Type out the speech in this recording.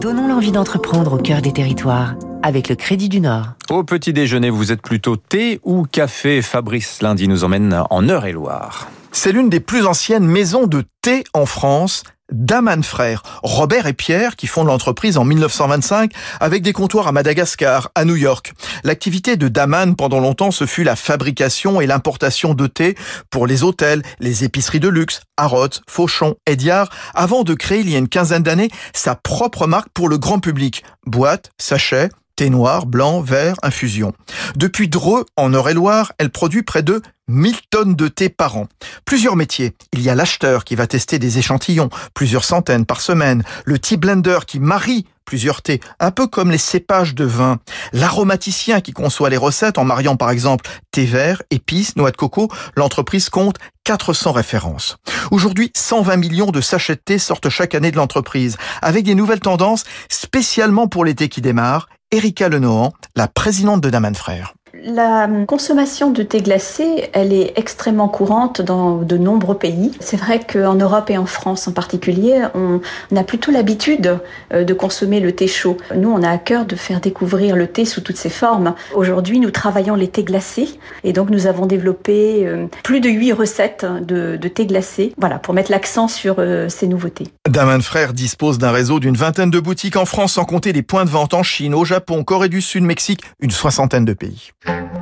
Donnons l'envie d'entreprendre au cœur des territoires avec le Crédit du Nord. Au petit déjeuner, vous êtes plutôt thé ou café? Fabrice Lundi nous emmène en Eure-et-Loire. C'est l'une des plus anciennes maisons de thé en France. Daman Frères, Robert et Pierre, qui fondent l'entreprise en 1925 avec des comptoirs à Madagascar, à New York. L'activité de Daman pendant longtemps, ce fut la fabrication et l'importation de thé pour les hôtels, les épiceries de luxe, Harrods, Fauchon, Ediard, avant de créer il y a une quinzaine d'années sa propre marque pour le grand public. Boîte, sachet, thé noir, blanc, vert, infusion. Depuis Dreux, en Eure-et-Loire, elle produit près de 1000 tonnes de thé par an. Plusieurs métiers. Il y a l'acheteur qui va tester des échantillons, plusieurs centaines par semaine. Le tea blender qui marie plusieurs thés, un peu comme les cépages de vin. L'aromaticien qui conçoit les recettes en mariant par exemple thé vert, épices, noix de coco. L'entreprise compte 400 références. Aujourd'hui, 120 millions de sachets de thé sortent chaque année de l'entreprise, avec des nouvelles tendances spécialement pour l'été qui démarre Erika Lenohan, la présidente de Daman Frères. La consommation de thé glacé, elle est extrêmement courante dans de nombreux pays. C'est vrai qu'en Europe et en France en particulier, on a plutôt l'habitude euh, de consommer le thé chaud. Nous, on a à cœur de faire découvrir le thé sous toutes ses formes. Aujourd'hui, nous travaillons les thés glacés et donc nous avons développé euh, plus de huit recettes de, thé glacé, voilà, pour mettre l'accent sur euh, ces nouveautés. Daman Frères dispose d'un réseau d'une vingtaine de boutiques en France, sans compter les points de vente en Chine, au Japon, Corée du Sud, Mexique, une soixantaine de pays.